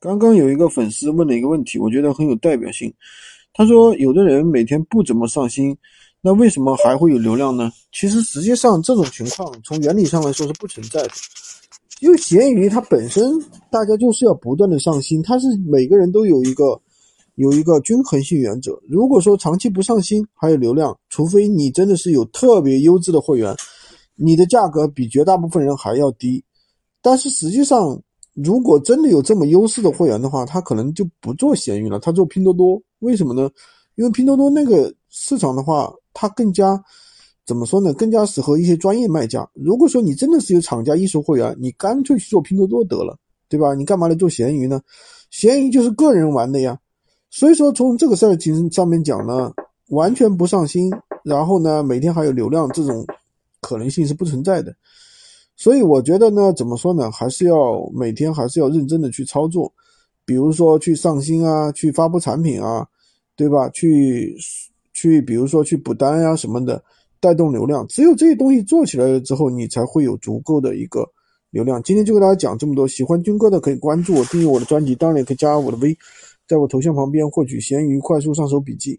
刚刚有一个粉丝问了一个问题，我觉得很有代表性。他说，有的人每天不怎么上新，那为什么还会有流量呢？其实实际上这种情况从原理上来说是不存在的，因为闲鱼它本身大家就是要不断的上新，它是每个人都有一个有一个均衡性原则。如果说长期不上新还有流量，除非你真的是有特别优质的会员，你的价格比绝大部分人还要低。但是实际上。如果真的有这么优势的会员的话，他可能就不做闲鱼了，他做拼多多。为什么呢？因为拼多多那个市场的话，它更加怎么说呢？更加适合一些专业卖家。如果说你真的是有厂家一手会员，你干脆去做拼多多得了，对吧？你干嘛来做闲鱼呢？闲鱼就是个人玩的呀。所以说从这个事儿其实上面讲呢，完全不上心，然后呢每天还有流量，这种可能性是不存在的。所以我觉得呢，怎么说呢，还是要每天还是要认真的去操作，比如说去上新啊，去发布产品啊，对吧？去去，比如说去补单呀什么的，带动流量。只有这些东西做起来了之后，你才会有足够的一个流量。今天就给大家讲这么多，喜欢军哥的可以关注我，订阅我的专辑，当然也可以加我的微，在我头像旁边获取闲鱼快速上手笔记。